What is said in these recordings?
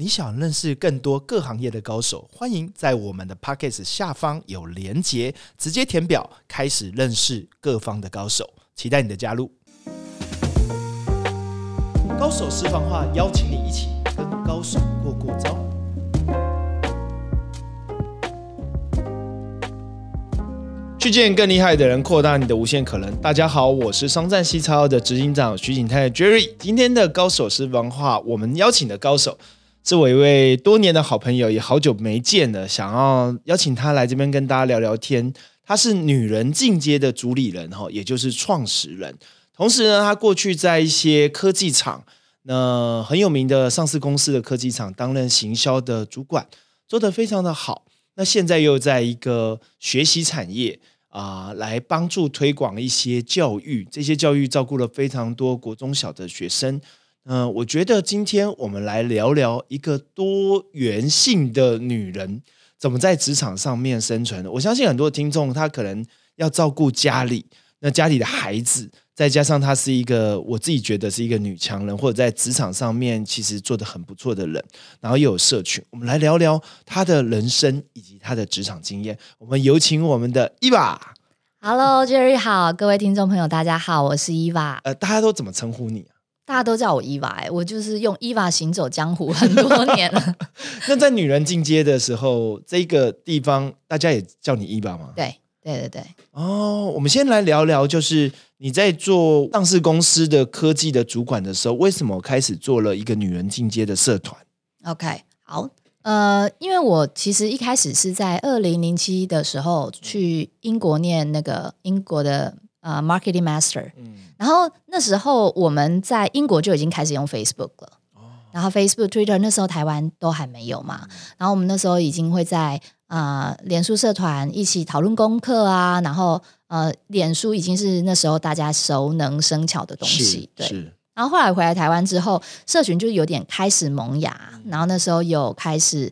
你想认识更多各行业的高手，欢迎在我们的 p o c k e t 下方有连结，直接填表开始认识各方的高手，期待你的加入。高手私房话，邀请你一起跟高手过过招。去见更厉害的人，扩大你的无限可能。大家好，我是商战西超的执行长徐景泰 Jerry。今天的高手私房话，我们邀请的高手是我一位多年的好朋友，也好久没见了，想要邀请他来这边跟大家聊聊天。他是女人进阶的主理人哈，也就是创始人。同时呢，他过去在一些科技厂，那很有名的上市公司的科技厂担任行销的主管，做得非常的好。那现在又在一个学习产业啊，来帮助推广一些教育，这些教育照顾了非常多国中小的学生。嗯，我觉得今天我们来聊聊一个多元性的女人怎么在职场上面生存。我相信很多听众他可能要照顾家里，那家里的孩子。再加上她是一个，我自己觉得是一个女强人，或者在职场上面其实做的很不错的人，然后又有社群，我们来聊聊她的人生以及她的职场经验。我们有请我们的伊娃。Hello，Jerry 好，各位听众朋友，大家好，我是伊娃。呃，大家都怎么称呼你啊？大家都叫我伊娃，哎，我就是用伊娃行走江湖很多年了。那在女人进阶的时候，这个地方大家也叫你伊娃吗？对。对对对，哦，我们先来聊聊，就是你在做上市公司的科技的主管的时候，为什么开始做了一个女人进阶的社团？OK，好，呃，因为我其实一开始是在二零零七的时候去英国念那个英国的呃 Marketing Master，嗯，然后那时候我们在英国就已经开始用 Facebook 了，哦，然后 Facebook、Twitter 那时候台湾都还没有嘛，然后我们那时候已经会在。啊，脸书社团一起讨论功课啊，然后呃，脸书已经是那时候大家熟能生巧的东西，对。然后后来回来台湾之后，社群就有点开始萌芽，然后那时候有开始。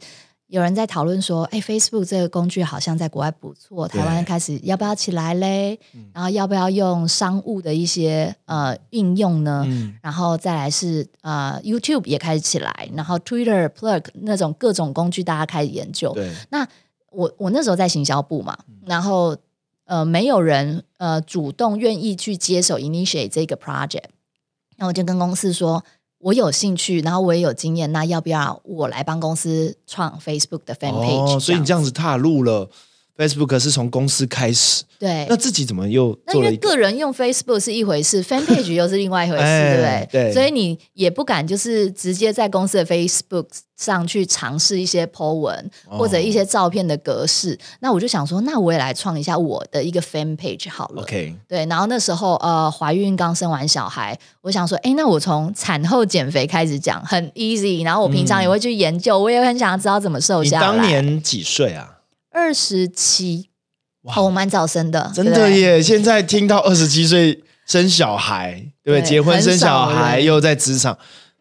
有人在讨论说：“哎，Facebook 这个工具好像在国外不错，台湾开始要不要起来嘞？然后要不要用商务的一些呃应用呢？然后再来是呃 YouTube 也开始起来，然后 Twitter、Plug 那种各种工具大家开始研究。那我我那时候在行销部嘛，然后呃没有人呃主动愿意去接手 initiate 这个 project，那我就跟公司说。”我有兴趣，然后我也有经验，那要不要我来帮公司创 Facebook 的 fan page？哦，所以你这样子踏入了 Facebook 是从公司开始。对，那自己怎么又？那因为个人用 Facebook 是一回事，fan page 又是另外一回事，对不对？对。所以你也不敢就是直接在公司的 Facebook 上去尝试一些 po 文或者一些照片的格式。那我就想说，那我也来创一下我的一个 fan page 好了。OK。对，然后那时候呃，怀孕刚生完小孩，我想说，哎，那我从产后减肥开始讲，很 easy。然后我平常也会去研究，我也很想要知道怎么瘦下来。你当年几岁啊？二十七。哇我蛮早生的，真的耶！现在听到二十七岁生小孩，对不对？结婚生小孩又在职场，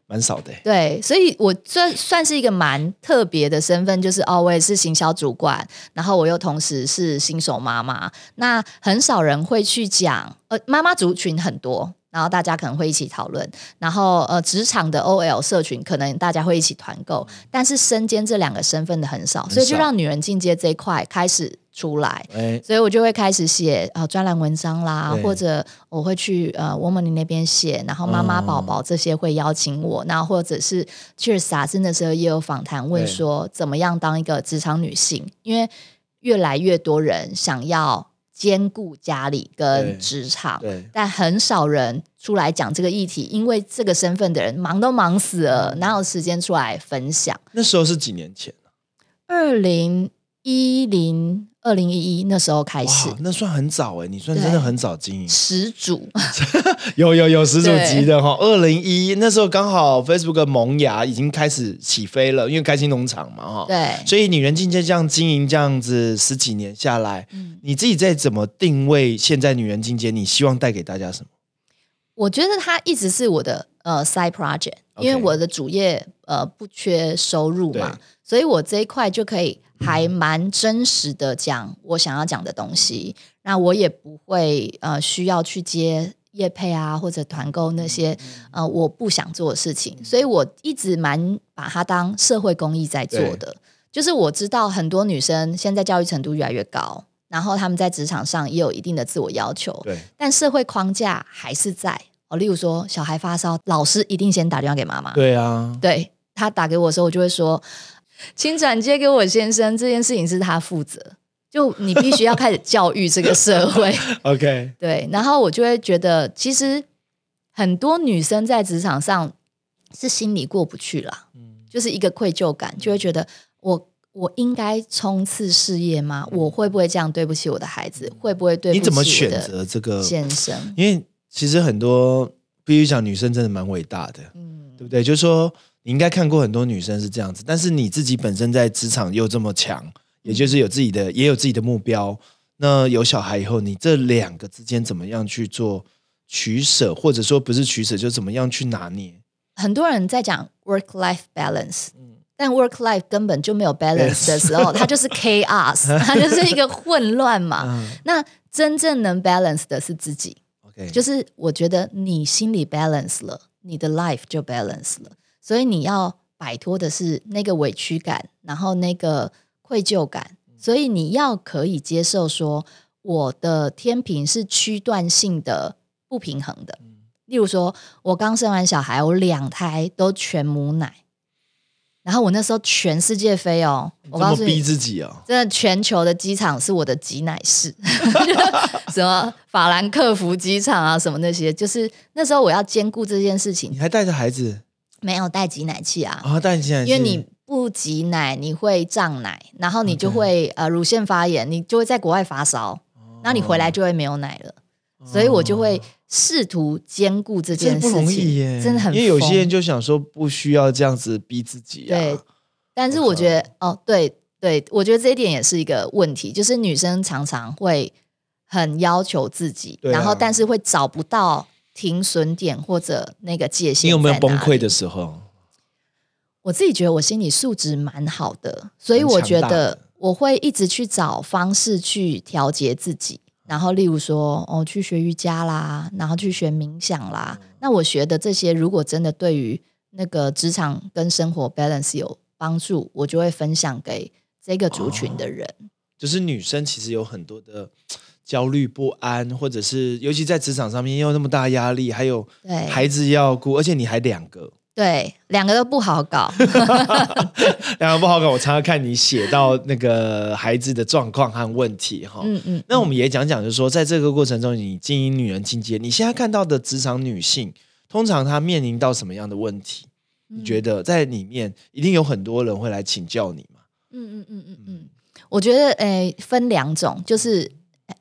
蛮少的。对，所以我算算是一个蛮特别的身份，就是哦，我也是行销主管，然后我又同时是新手妈妈。那很少人会去讲，呃，妈妈族群很多。然后大家可能会一起讨论，然后呃，职场的 OL 社群可能大家会一起团购，但是身兼这两个身份的很少，所以就让女人进阶这一块开始出来，所以我就会开始写呃专栏文章啦，或者我会去呃 Woman 那边写，然后妈妈宝宝这些会邀请我，那或者是确实啊，真的时候也有访谈问说怎么样当一个职场女性，因为越来越多人想要。兼顾家里跟职场，但很少人出来讲这个议题，因为这个身份的人忙都忙死了，哪有时间出来分享？那时候是几年前二零一零。二零一一那时候开始，那算很早哎，你算真的很早经营始祖，有有有始祖级的哈。二零一一那时候刚好 Facebook 萌芽已经开始起飞了，因为开心农场嘛哈。对，所以女人境界这样经营这样子十几年下来，你自己在怎么定位现在女人境界？你希望带给大家什么？我觉得它一直是我的呃 side project，因为我的主业呃不缺收入嘛，所以我这一块就可以。还蛮真实的讲我想要讲的东西，那我也不会呃需要去接业配啊或者团购那些呃我不想做的事情，所以我一直蛮把它当社会公益在做的。就是我知道很多女生现在教育程度越来越高，然后他们在职场上也有一定的自我要求，对，但社会框架还是在。哦。例如说小孩发烧，老师一定先打电话给妈妈，对啊，对他打给我的时候，我就会说，请转接给我先生，这件事情是他负责。就你必须要开始教育这个社会，OK，对，然后我就会觉得，其实很多女生在职场上是心里过不去啦，嗯，就是一个愧疚感，就会觉得我我应该冲刺事业吗？我会不会这样对不起我的孩子？会不会对你怎么选择这个先生？因为其实很多必须讲，女生真的蛮伟大的，嗯，对不对？就是说你应该看过很多女生是这样子，但是你自己本身在职场又这么强。也就是有自己的，也有自己的目标。那有小孩以后，你这两个之间怎么样去做取舍，或者说不是取舍，就怎么样去拿捏？很多人在讲 work life balance，嗯，但 work life 根本就没有 balance 的时候，它就是 chaos，它就是一个混乱嘛。那真正能 balance 的是自己。OK，就是我觉得你心里 balance 了，你的 life 就 balance 了。所以你要摆脱的是那个委屈感，然后那个。愧疚感，所以你要可以接受说，我的天平是区段性的不平衡的。例如说，我刚生完小孩，我两胎都全母奶，然后我那时候全世界飞哦，我告诉你，逼自己哦，真的全球的机场是我的挤奶室，什么法兰克福机场啊，什么那些，就是那时候我要兼顾这件事情。你还带着孩子？没有带挤奶器啊？啊，带挤奶器，因为你。不挤奶，你会胀奶，然后你就会呃乳腺发炎，你就会在国外发烧，然后你回来就会没有奶了。所以我就会试图兼顾这件事情，真的很。因为有些人就想说不需要这样子逼自己。对，但是我觉得哦，对对，我觉得这一点也是一个问题，就是女生常常会很要求自己，然后但是会找不到停损点或者那个界限。你有没有崩溃的时候？我自己觉得我心理素质蛮好的，所以我觉得我会一直去找方式去调节自己。然后，例如说，哦，去学瑜伽啦，然后去学冥想啦。那我学的这些，如果真的对于那个职场跟生活 balance 有帮助，我就会分享给这个族群的人。就是女生其实有很多的焦虑不安，或者是尤其在职场上面又那么大压力，还有孩子要顾，而且你还两个。对，两个都不好搞，两个不好搞。我常常看你写到那个孩子的状况和问题，哈，嗯嗯。那我们也讲讲，就是说，在这个过程中，你经营女人境界，你现在看到的职场女性，通常她面临到什么样的问题？你觉得在里面一定有很多人会来请教你吗？嗯嗯嗯嗯嗯。我觉得，诶，分两种，就是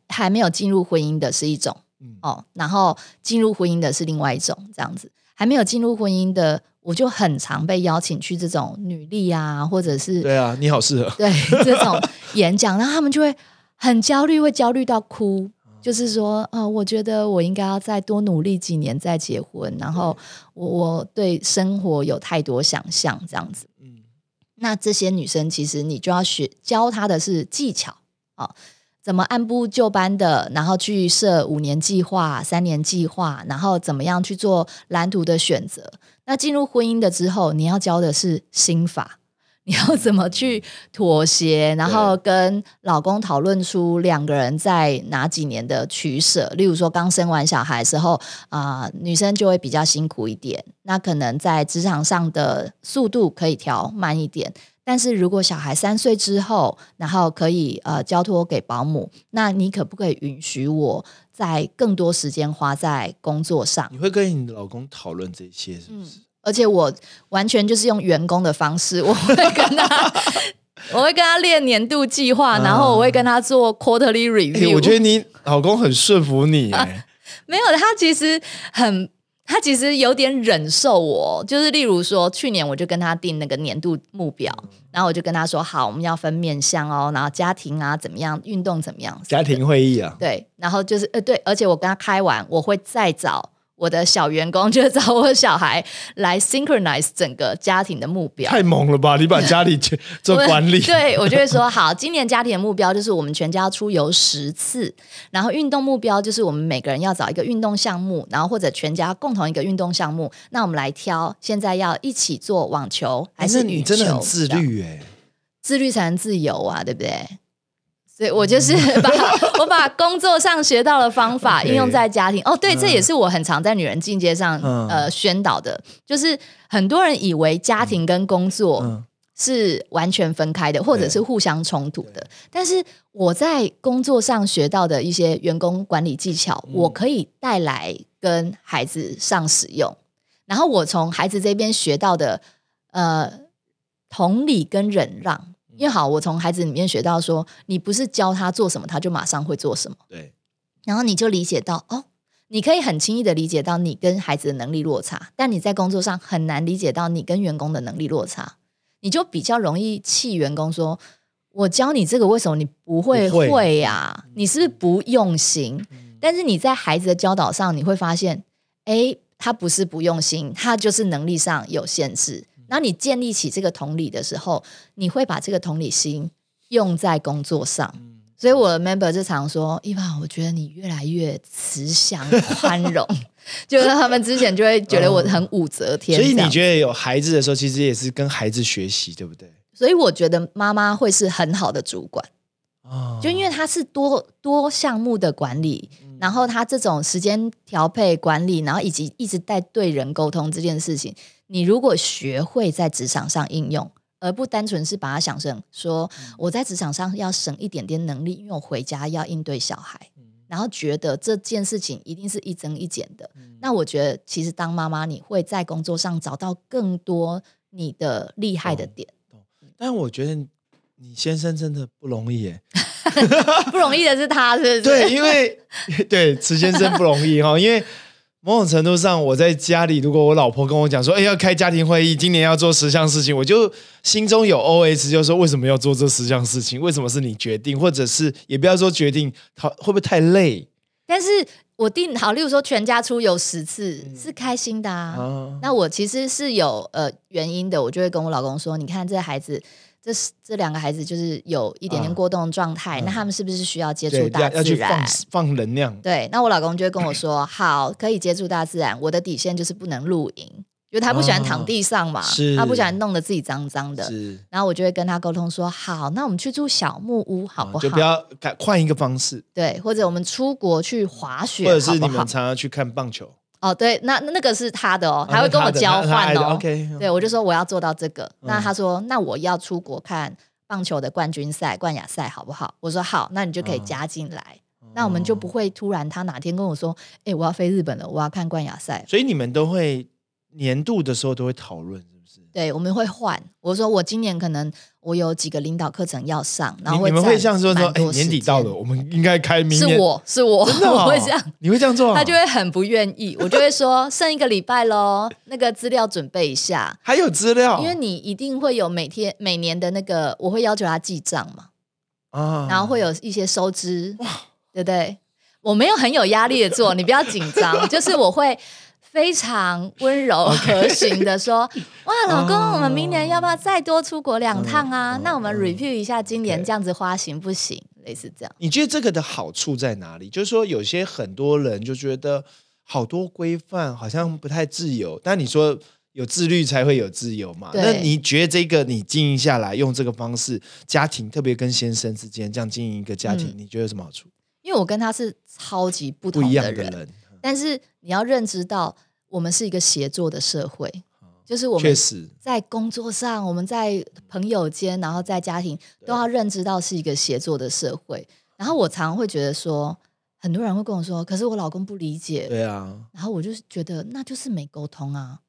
还没有进入婚姻的是一种，哦，然后进入婚姻的是另外一种，这样子。还没有进入婚姻的，我就很常被邀请去这种女力啊，或者是对啊，你好适合对这种演讲，然后他们就会很焦虑，会焦虑到哭，就是说，呃，我觉得我应该要再多努力几年再结婚，然后我我对生活有太多想象，这样子。嗯，那这些女生其实你就要学教她的是技巧啊。怎么按部就班的，然后去设五年计划、三年计划，然后怎么样去做蓝图的选择？那进入婚姻的之后，你要教的是心法，你要怎么去妥协，然后跟老公讨论出两个人在哪几年的取舍。例如说，刚生完小孩时候啊，女生就会比较辛苦一点，那可能在职场上的速度可以调慢一点。但是如果小孩三岁之后，然后可以呃交托给保姆，那你可不可以允许我在更多时间花在工作上？你会跟你老公讨论这些是不是？而且我完全就是用员工的方式，我会跟他，我会跟他列年度计划，然后我会跟他做 quarterly review。我觉得你老公很顺服你，没有他其实很。他其实有点忍受我，就是例如说，去年我就跟他定那个年度目标，然后我就跟他说：“好，我们要分面向哦，然后家庭啊怎么样，运动怎么样？”家庭会议啊，对，然后就是呃对，而且我跟他开完，我会再找我的小员工，就找我小孩来 synchronize 整个家庭的目标。太猛了吧！你把家里去做管理，对我就会说好，今年家庭的目标就是我们全家出游十次，然后运动目标就是我们每个人要找一个运动项目，然后或者全家共同一个运动项目。那我们来挑，现在要一起做网球还是羽球？真的很自律哎，自律才能自由啊，对不对？所以我就是 把我把工作上学到的方法应用在家庭。哦，对，这也是我很常在女人境界上呃宣导的，就是很多人以为家庭跟工作是完全分开的，或者是互相冲突的。但是我在工作上学到的一些员工管理技巧，我可以带来跟孩子上使用。然后我从孩子这边学到的呃同理跟忍让。因为好，我从孩子里面学到说，你不是教他做什么，他就马上会做什么。对，然后你就理解到，哦，你可以很轻易的理解到你跟孩子的能力落差，但你在工作上很难理解到你跟员工的能力落差，你就比较容易气员工说：“我教你这个，为什么你不会会呀？你是不是不用心？”但是你在孩子的教导上，你会发现，哎，他不是不用心，他就是能力上有限制。然后你建立起这个同理的时候，你会把这个同理心用在工作上。所以我的 member 就常说：“伊凡，我觉得你越来越慈祥宽容。”就是他们之前就会觉得我很武则天。所以你觉得有孩子的时候，其实也是跟孩子学习，对不对？所以我觉得妈妈会是很好的主管就因为她是多多项目的管理，然后他这种时间调配管理，然后以及一直在对人沟通这件事情。你如果学会在职场上应用，而不单纯是把它想成说我在职场上要省一点点能力，因为我回家要应对小孩，然后觉得这件事情一定是一增一减的。那我觉得，其实当妈妈，你会在工作上找到更多你的厉害的点。但我觉得你先生真的不容易耶，不容易的是他，是不是？对，因为 对池先生不容易哈，因为。某种程度上，我在家里，如果我老婆跟我讲说：“哎，要开家庭会议，今年要做十项事情”，我就心中有 O S，就说：“为什么要做这十项事情？为什么是你决定？或者是也不要说决定，他会不会太累？”但是我定好，例如说全家出游十次是开心的啊。那我其实是有呃原因的，我就会跟我老公说：“你看这孩子。”这是这两个孩子就是有一点点过动的状态，那他们是不是需要接触大自然？放能量。对，那我老公就会跟我 说：“好，可以接触大自然。我的底线就是不能露营，因为他不喜欢躺地上嘛，他不喜欢弄得自己脏脏的。然后我就会跟他沟通说：好，那我们去住小木屋好不好？就不要改换一个方式。对，或者我们出国去滑雪，或者是你们常常去看棒球。”哦，对，那那个是他的哦，他会跟我交换哦。对，我就说我要做到这个。那他说，那我要出国看棒球的冠军赛、冠亚赛，好不好？我说好，那你就可以加进来。那我们就不会突然他哪天跟我说，哎，我要飞日本了，我要看冠亚赛。所以你们都会年度的时候都会讨论。对，我们会换。我说我今年可能我有几个领导课程要上，然后你们会像说说，哎，年底到了，我们应该开明年。是我是我，我会这样。你会这样做？他就会很不愿意。我就会说，剩一个礼拜喽，那个资料准备一下。还有资料？因为你一定会有每天每年的那个，我会要求他记账嘛。啊。然后会有一些收支，对不对？我没有很有压力的做，你不要紧张。就是我会。非常温柔 和煦的说：“哇，老公，我们明年要不要再多出国两趟啊？那我们 review 一下今年这样子花行不行？类似这样。你觉得这个的好处在哪里？就是说，有些很多人就觉得好多规范好像不太自由，但你说有自律才会有自由嘛？那你觉得这个你经营下来，用这个方式，家庭特别跟先生之间这样经营一个家庭，你觉得有什么好处？因为我跟他是超级不同的人，但是你要认知到。我们是一个协作的社会，就是我们在工作上，我们在朋友间，然后在家庭都要认知到是一个协作的社会。然后我常常会觉得说，很多人会跟我说，可是我老公不理解。对啊，然后我就觉得那就是没沟通啊。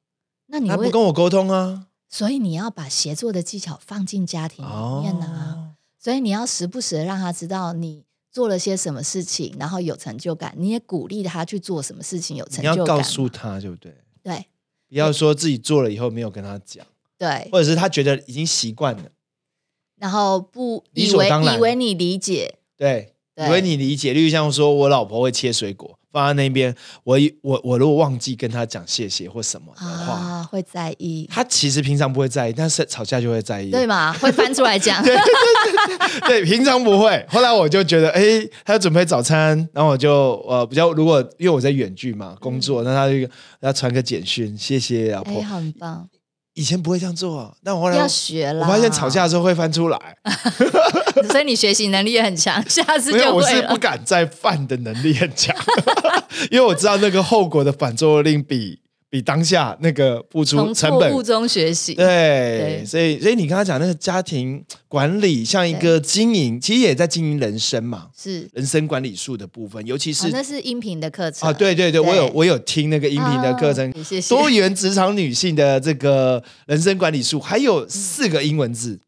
那你不跟我沟通啊？所以你要把协作的技巧放进家庭里面啊。所以你要时不时的让他知道你。做了些什么事情，然后有成就感，你也鼓励他去做什么事情有成就感。你要告诉他，对不对？对，不要说自己做了以后没有跟他讲。对，或者是他觉得已经习惯了，然后不以为以为你理解，对，以为你理解。例如像说我老婆会切水果，放在那边，我我我如果忘记跟他讲谢谢或什么的话，啊，会在意，他其实平常不会在意，但是吵架就会在意。对嘛？会翻出来讲。对，平常不会。后来我就觉得，哎，他要准备早餐，然后我就呃比较，如果因为我在远距嘛工作，那他就要传个简讯，谢谢老婆。哎，很棒，以前不会这样做，但我后来要学了。我发现吵架的时候会翻出来，所以你学习能力也很强，下次就会了我是不。敢再犯的能力很强，因为我知道那个后果的反作用力比比当下那个付出成本中学习，对，对所以所以你刚刚讲那个家庭管理，像一个经营，其实也在经营人生嘛，是。人生管理术的部分，尤其是哦，那是音频的课程啊，对对对，我有我有听那个音频的课程啊，谢谢多元职场女性的这个人生管理术，还有四个英文字，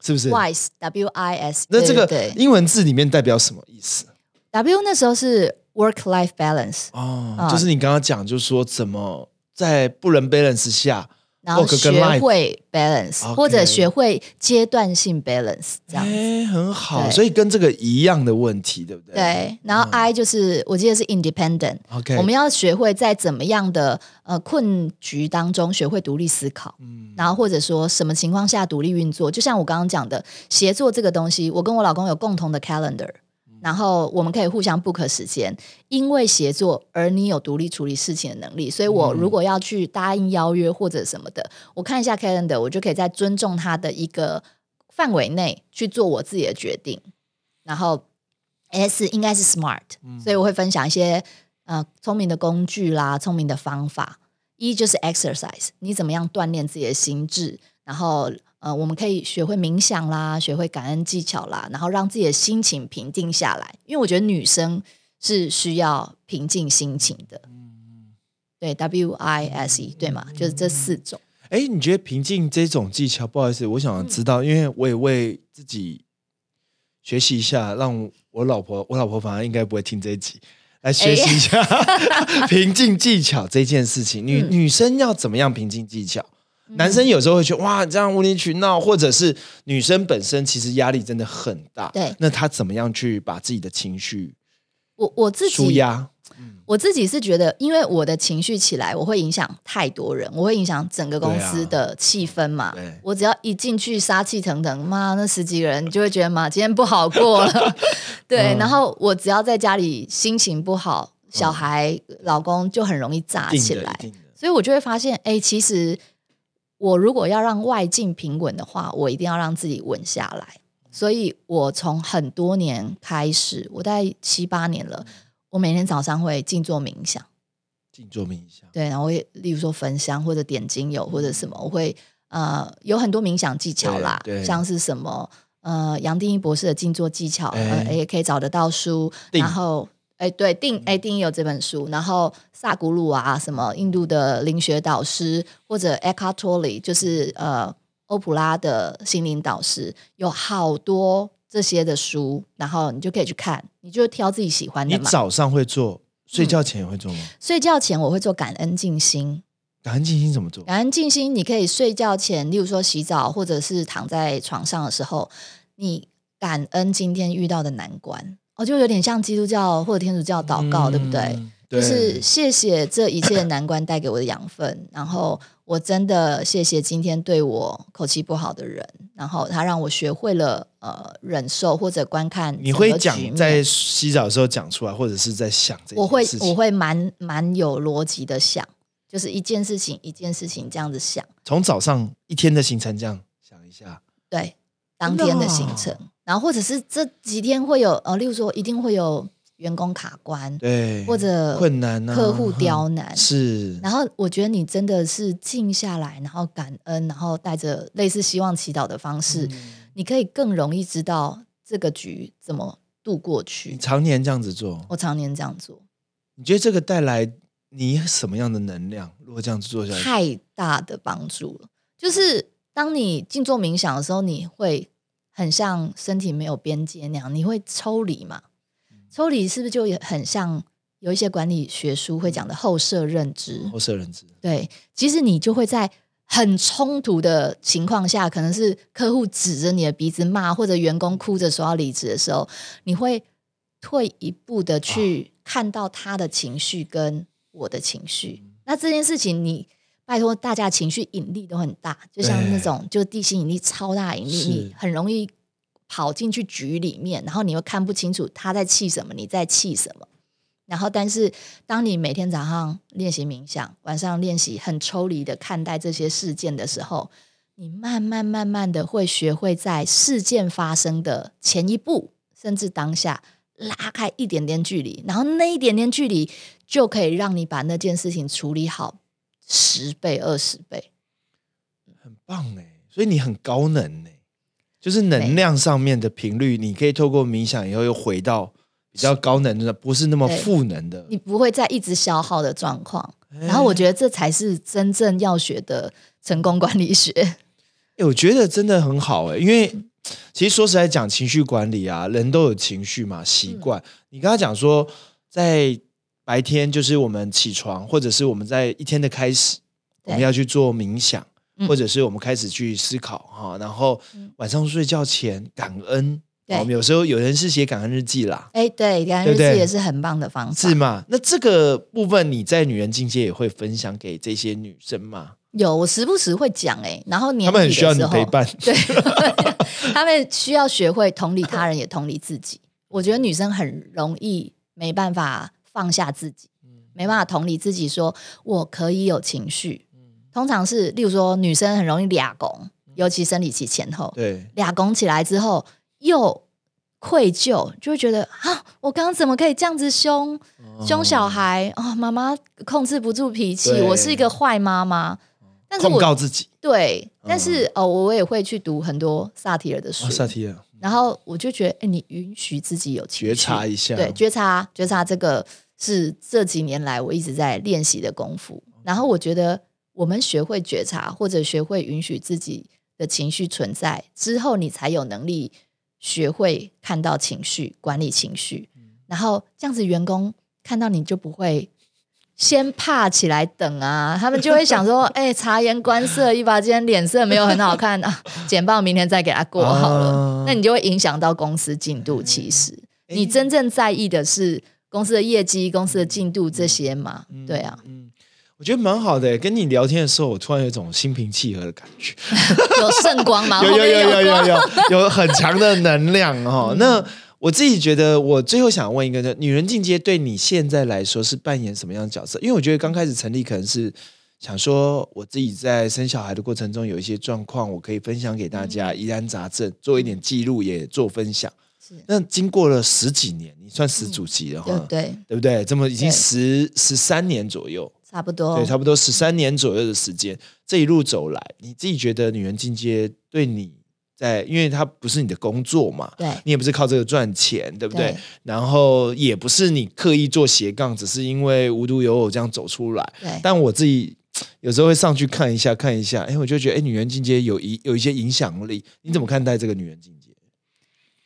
是不是？WISE W I S。那这个英文字里面代表什么意思？W 那时候是 work life balance，哦，啊。就是你刚刚讲，就是说怎么在不能 balance 下，然后学会 balance，或者学会阶段性 balance 这样。子。哎，很好，所以跟这个一样的问题，对不对？对，然后 I 就是我记得是 independent，，OK，我们要学会在怎么样的呃困局当中学会独立思考，嗯。然后或者说什么情况下独立运作。就像我刚刚讲的，协作这个东西，我跟我老公有共同的 calendar，然后我们可以互相 book 时间，因为协作而你有独立处理事情的能力，所以我如果要去答应邀约或者什么的，我看一下 calendar，我就可以在尊重他的一个范围内去做我自己的决定。然后 S 应该是 smart，、所以我会分享一些呃聪明的工具啦，聪明的方法。一就是 exercise，你怎么样锻炼自己的心智，然后呃，我们可以学会冥想啦，学会感恩技巧啦，然后让自己的心情平静下来。因为我觉得女生是需要平静心情的。对，W I S E 对吗？就是这四种。哎，你觉得平静这种技巧，不好意思，我想知道，因为我也为自己学习一下，让我老婆，我老婆反而应该不会听这一集，来学习一下、平静技巧这件事情。女、嗯女生要怎么样平静技巧？男生有时候会觉得哇，这样无理取闹，或者是女生本身其实压力真的很大。对那她怎么样去把自己的情绪我我自己舒压？我自己是觉得，因为我的情绪起来，我会影响太多人，我会影响整个公司的气氛嘛。啊我只要一进去杀气腾腾，妈那十几个人就会觉得妈今天不好过了。对，嗯然后我只要在家里心情不好，小孩、老公就很容易炸，起来。所以我就会发现，哎，其实我如果要让外境平稳的话，我一定要让自己稳下来。所以我从很多年开始，我大概七八年了，我每天早上会静坐冥想。静坐冥想，对，然后我也例如说焚香或者点精油或者什么，我会呃有很多冥想技巧啦像是什么呃杨定一博士的静坐技巧，哎呃也可以找得到书，然后。哎，对，定哎，定一有这本书，然后萨古鲁啊，什么印度的灵学导师，或者 Eckhart Tolle，就是呃欧普拉的心灵导师，有好多这些的书，然后你就可以去看，你就挑自己喜欢的嘛。你早上会做，睡觉前也会做吗？睡觉前我会做感恩静心，感恩静心怎么做？感恩静心，你可以睡觉前，例如说洗澡，或者是躺在床上的时候，你感恩今天遇到的难关，哦，就有点像基督教或者天主教祷告，对不对？嗯就是谢谢这一切的难关带给我的养分，然后我真的谢谢今天对我口气不好的人，然后他让我学会了呃忍受或者观看你会讲在洗澡的时候讲出来，或者是在想这件我会我会蛮蛮有逻辑的想，就是一件事情一件事情这样子想。从早上一天的行程这样想一下，对，当天的行程，然后或者是这几天会有呃，例如说一定会有员工卡关，对，或者困难啊，客户刁难，是，然后我觉得你真的是静下来，然后感恩，然后带着类似希望祈祷的方式，嗯你可以更容易知道这个局怎么度过你去。常年这样子做，我常年这样做，你觉得这个带来你什么样的能量？如果这样子做下去，太大的帮助了。就是当你静坐冥想的时候，你会很像身体没有边界那样，你会抽离嘛？抽离是不是就也很像有一些管理学书会讲的后设认知？后设认知，对，其实你就会在很冲突的情况下，可能是客户指着你的鼻子骂，或者员工哭着说要离职的时候，你会退一步的去看到他的情绪跟我的情绪。那这件事情，你拜托大家情绪引力都很大，就像那种就地心引力超大引力，你很容易跑进去局里面，然后你又看不清楚他在气什么，你在气什么。然后，但是当你每天早上练习冥想，晚上练习很抽离的看待这些事件的时候，你慢慢慢慢的会学会在事件发生的前一步，甚至当下拉开一点点距离，然后那一点点距离就可以让你把那件事情处理好十倍、二十倍，很棒哎！所以你很高能呢，就是能量上面的频率，你可以透过冥想以后又回到。比较高能的，不是那么赋能的，你不会再一直消耗的状况。然后我觉得这才是真正要学的成功管理学。哎，我觉得真的很好哎，因为其实说实在讲，情绪管理啊，人都有情绪嘛，习惯。你刚刚讲说，在白天就是我们起床，或者是我们在一天的开始，我们要去做冥想，或者是我们开始去思考哈，然后晚上睡觉前感恩。我们有时候有人是写感恩日记啦，哎，对，感恩日记也是很棒的方式，是吗？那这个部分你在女人境界也会分享给这些女生吗？有，我时不时会讲，哎，然后他们很需要你陪伴，对，他们需要学会同理他人，也同理自己。我觉得女生很容易没办法放下自己，没办法同理自己，说我可以有情绪。通常是，例如说，女生很容易俩拱，尤其生理期前后，对，俩拱起来之后。又愧疚，就会觉得啊，我刚刚怎么可以这样子凶凶小孩啊？妈妈控制不住脾气，我是一个坏妈妈。但是我告自己对，但是哦，我也会去读很多萨提尔的书。萨提尔，然后我就觉得，哎，你允许自己有觉察一下，对，觉察觉察这个是这几年来我一直在练习的功夫。然后我觉得，我们学会觉察，或者学会允许自己的情绪存在之后，你才有能力。学会看到情绪，管理情绪，然后这样子，员工看到你就不会先怕起来等啊，他们就会想说：“哎，察言观色，一把今天脸色没有很好看啊，简报明天再给他过好了。”那你就会影响到公司进度。其实你真正在意的是公司的业绩、公司的进度这些嘛？对啊。我觉得蛮好的，跟你聊天的时候，我突然有一种心平气和的感觉，有圣光吗？有有有有有有 有很强的能量哦。那我自己觉得，我最后想问一个，就女人进阶对你现在来说是扮演什么样的角色？因为我觉得刚开始成立可能是想说，我自己在生小孩的过程中有一些状况，我可以分享给大家，疑难杂症做一点记录，也做分享。那经过了十几年，你算十主级了哈？对对不对？这么已经十十三年左右。差不多，对，差不多十三年左右的时间，这一路走来，你自己觉得女人进阶对你在，因为它不是你的工作嘛，对，你也不是靠这个赚钱，对不对？然后也不是你刻意做斜杠，只是因为无独有偶这样走出来。对，但我自己 有时候会上去看一下，看一下，哎，我就觉得，哎，女人进阶有一有一些影响力，你怎么看待这个女人进阶？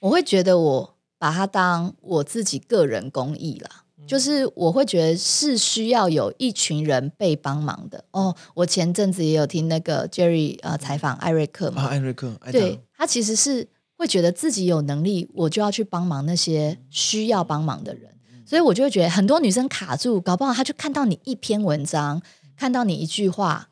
我会觉得我把它当我自己个人公益了。就是我会觉得是需要有一群人被帮忙的哦。我前阵子也有听那个 Jerry 呃采访艾瑞克嘛，艾瑞克，对他其实是会觉得自己有能力，我就要去帮忙那些需要帮忙的人，所以我就会觉得很多女生卡住，搞不好她就看到你一篇文章，看到你一句话。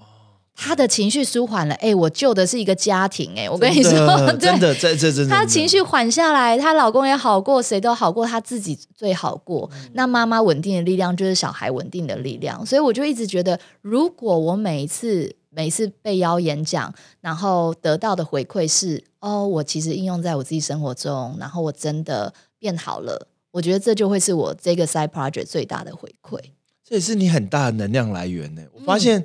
他的情绪舒缓了，哎，我救的是一个家庭，哎，我跟你说，真的，在这真的，他情绪缓下来，她老公也好过，谁都好过，她自己最好过。那妈妈稳定的力量就是小孩稳定的力量，所以我就一直觉得，如果我每一次每一次被邀演讲，然后得到的回馈是，哦，我其实应用在我自己生活中，然后我真的变好了，我觉得这就会是我这个 side project 最大的回馈。这也是你很大的能量来源呢。我发现。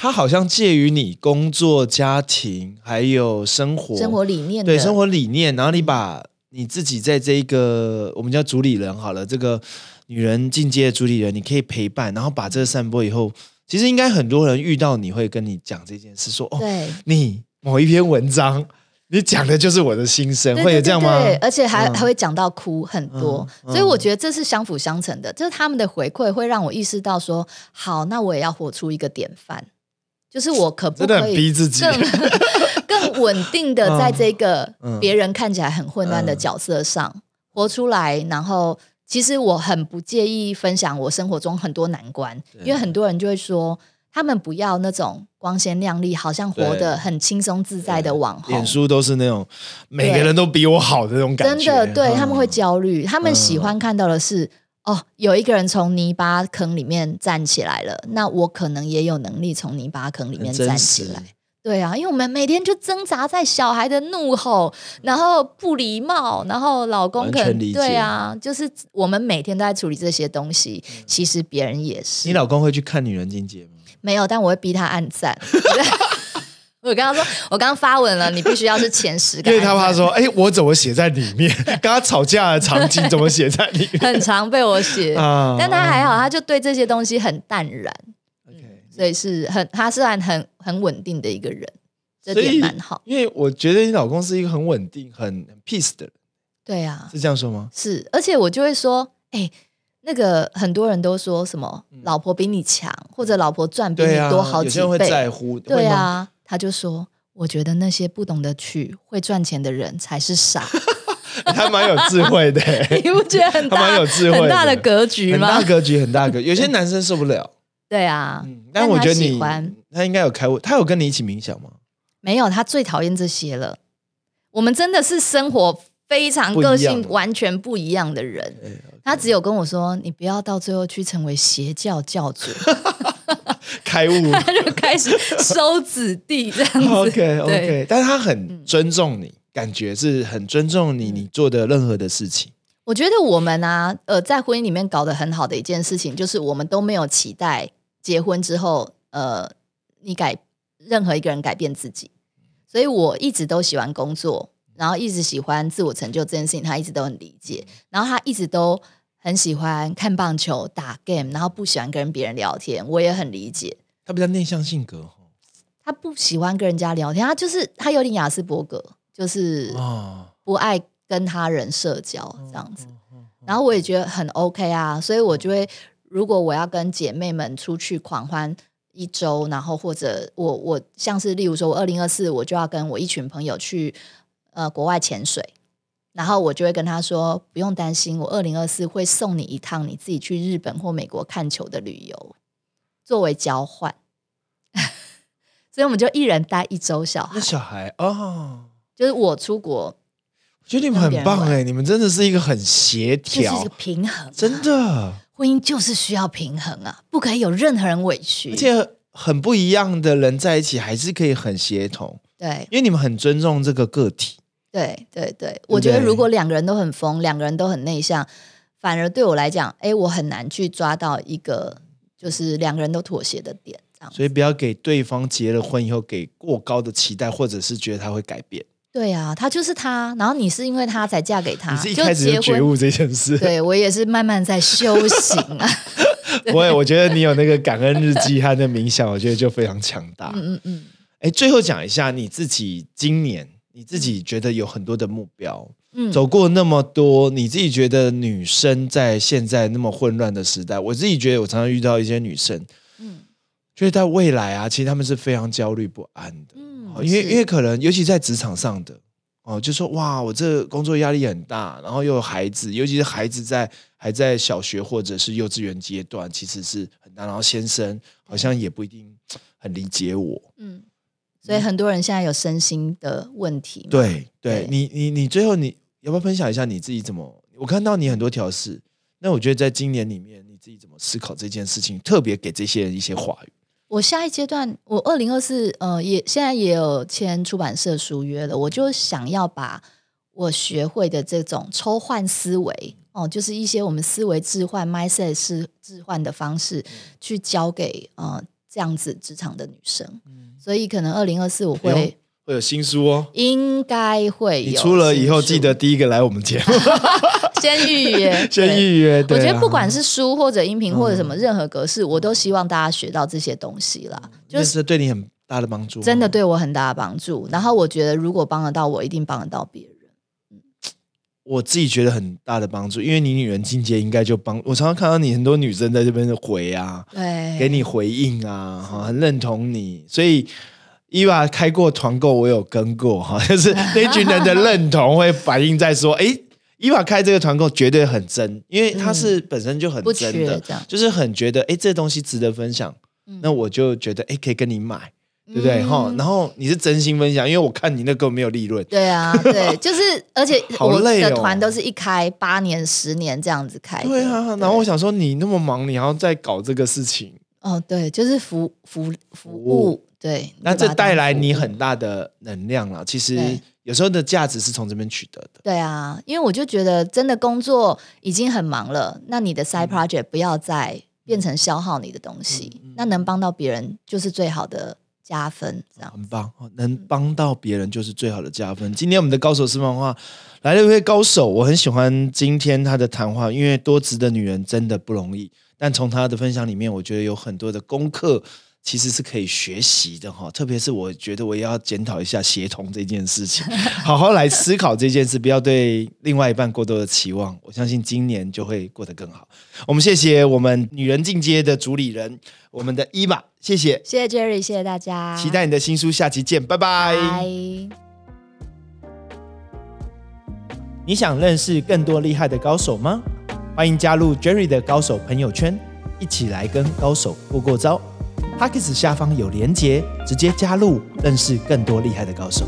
它好像介于你工作、家庭还有生活生活理念，对生活理念。然后你把你自己在这一个我们叫主理人好了，这个女人进阶的主理人，你可以陪伴，然后把这个散播以后，其实应该很多人遇到你会跟你讲这件事，说哦，你某一篇文章，你讲的就是我的心声，会有这样吗？对，而且还还会讲到哭很多，所以我觉得这是相辅相成的，就是他们的回馈会让我意识到说，好，那我也要活出一个典范。就是我可不可以更 更稳定的在这个别人看起来很混乱的角色上活出来，然后其实我很不介意分享我生活中很多难关，因为很多人就会说。他们不要那种光鲜亮丽，好像活得很轻松自在的网红。脸书都是那种每个人都比我好的那种感觉。真的，对他们会焦虑。他们喜欢看到的是，哦，有一个人从泥巴坑里面站起来了，那我可能也有能力从泥巴坑里面站起来。对啊，因为我们每天就挣扎在小孩的怒吼，然后不礼貌，然后老公可能对啊，就是我们每天都在处理这些东西。其实别人也是。你老公会去看女人境界吗？没有，但我会逼他按赞。我刚刚说，我刚刚发文了，你必须要是前十。因为他怕说，哎，我怎么写在里面？跟他吵架的场景怎么写在里面？很常被我写，但他还好，他就对这些东西很淡然。OK，所以是很，他是然很很稳定的一个人，这点蛮好。因为我觉得你老公是一个很稳定、很 peace 的人。对啊，是这样说吗？是，而且我就会说，哎。那个很多人都说什么老婆比你强，或者老婆赚比你多好几倍，在乎。对啊，他就说，我觉得那些不懂得去会赚钱的人才是傻。他蛮有智慧的，你不觉得很蛮有智慧、很大的格局吗？很大格局，很大格局。有些男生受不了。对啊，但我觉得你他应该有开悟。他有跟你一起冥想吗？没有，他最讨厌这些了。我们真的是生活。非常个性完全不一样的人，他只有跟我说：“你不要到最后去成为邪教教主。” 开悟，他就开始收子弟这样子。OK OK，但是他很尊重你，感觉是很尊重你，你做的任何的事情。我觉得我们啊，呃，在婚姻里面搞得很好的一件事情，就是我们都没有期待结婚之后，呃，你改任何一个人改变自己，所以我一直都喜欢工作。然后一直喜欢自我成就这件事情，他一直都很理解。然后他一直都很喜欢看棒球、打 game，然后不喜欢跟别人聊天，我也很理解。他比较内向性格他不喜欢跟人家聊天，他就是他有点雅斯伯格，就是不爱跟他人社交这样子。然后我也觉得很 OK 啊，所以我就会如果我要跟姐妹们出去狂欢一周，然后或者我我像是例如说我二零二四我就要跟我一群朋友去。呃，国外潜水，然后我就会跟他说，不用担心，我二零二四会送你一趟你自己去日本或美国看球的旅游，作为交换。所以我们就一人带一周小孩。那小孩哦，就是我出国，我觉得你们很棒哎，你们真的是一个很协调、就是一个平衡，真的，婚姻就是需要平衡啊，不可以有任何人委屈，而且很不一样的人在一起还是可以很协同，对，因为你们很尊重这个个体。对对对，我觉得如果两个人都很疯，两个人都很内向，反而对我来讲，哎，我很难去抓到一个就是两个人都妥协的点。这样，所以不要给对方结了婚以后给过高的期待，或者是觉得他会改变。对啊，他就是他，然后你是因为他才嫁给他，你是一开始就觉悟这件事。对我也是慢慢在修行啊。不会，我觉得你有那个感恩日记和那冥想，我觉得就非常强大。嗯嗯嗯。哎，最后讲一下你自己今年。你自己觉得有很多的目标，嗯，走过那么多，你自己觉得女生在现在那么混乱的时代，我自己觉得我常常遇到一些女生，嗯，觉得在未来啊，其实他们是非常焦虑不安的，嗯，因为因为可能尤其在职场上的哦，就说哇，我这工作压力很大，然后又有孩子，尤其是孩子在还在小学或者是幼稚园阶段，其实是很大，然后先生好像也不一定很理解我，嗯。所以很多人现在有身心的问题。对，对你，你，你最后你要不要分享一下你自己怎么？我看到你很多调试，那我觉得在今年里面，你自己怎么思考这件事情？特别给这些人一些话语。我下一阶段，我二零二四，呃，也现在也有签出版社书约了。我就想要把我学会的这种抽换思维，哦，就是一些我们思维置换、mindset 是置换的方式，去交给呃这样子职场的女生。所以可能二零二四我会会有新书哦，应该会有。你出了以后记得第一个来我们节目，先预约，先预约。我觉得不管是书或者音频或者什么任何格式，我都希望大家学到这些东西啦，就是对你很大的帮助，真的对我很大的帮助。然后我觉得如果帮得到我，一定帮得到别人。我自己觉得很大的帮助，因为你女人境界应该就帮我常常看到你很多女生在这边的回啊，对，给你回应啊，哈，很认同你，所以伊娃开过团购，我有跟过哈，就是 那群人的认同会反映在说，哎，伊娃开这个团购绝对很真，因为他是本身就很不真的，就是很觉得哎，这东西值得分享，那我就觉得哎，可以跟你买，对不对？哈、嗯然后你是真心分享，因为我看你那个没有利润，对啊，对，就是而且我好累哦的团都是一开八年、十年这样子开的。对啊。然后我想说，你那么忙，你还要再搞这个事情，哦，对，就是服服服务务，对。那这带来你很大的能量了。其实有时候的价值是从这边取得的。对啊，因为我就觉得真的工作已经很忙了，那你的嗯 side project 不要再变成消耗你的东西，嗯那能帮到别人就是最好的加分，这样。很棒，哦能帮到别人就是最好的加分。今天我们的高手私房话来了一位高手，我很喜欢今天他的谈话，因为多职的女人真的不容易。但从他的分享里面，我觉得有很多的功课其实是可以学习的哈。特别是我觉得我也要检讨一下协同这件事情，好好来思考这件事，不要对另外一半过多的期望。我相信今年就会过得更好。我们谢谢我们女人进阶的主理人，我们的伊玛，谢谢。谢谢 Jerry，谢谢大家，期待你的新书，下期见，拜拜。拜。你想认识更多厉害的高手吗？欢迎加入 Jerry 的高手朋友圈，一起来跟高手过过招。P a c k e s 下方有连结，直接加入，认识更多厉害的高手。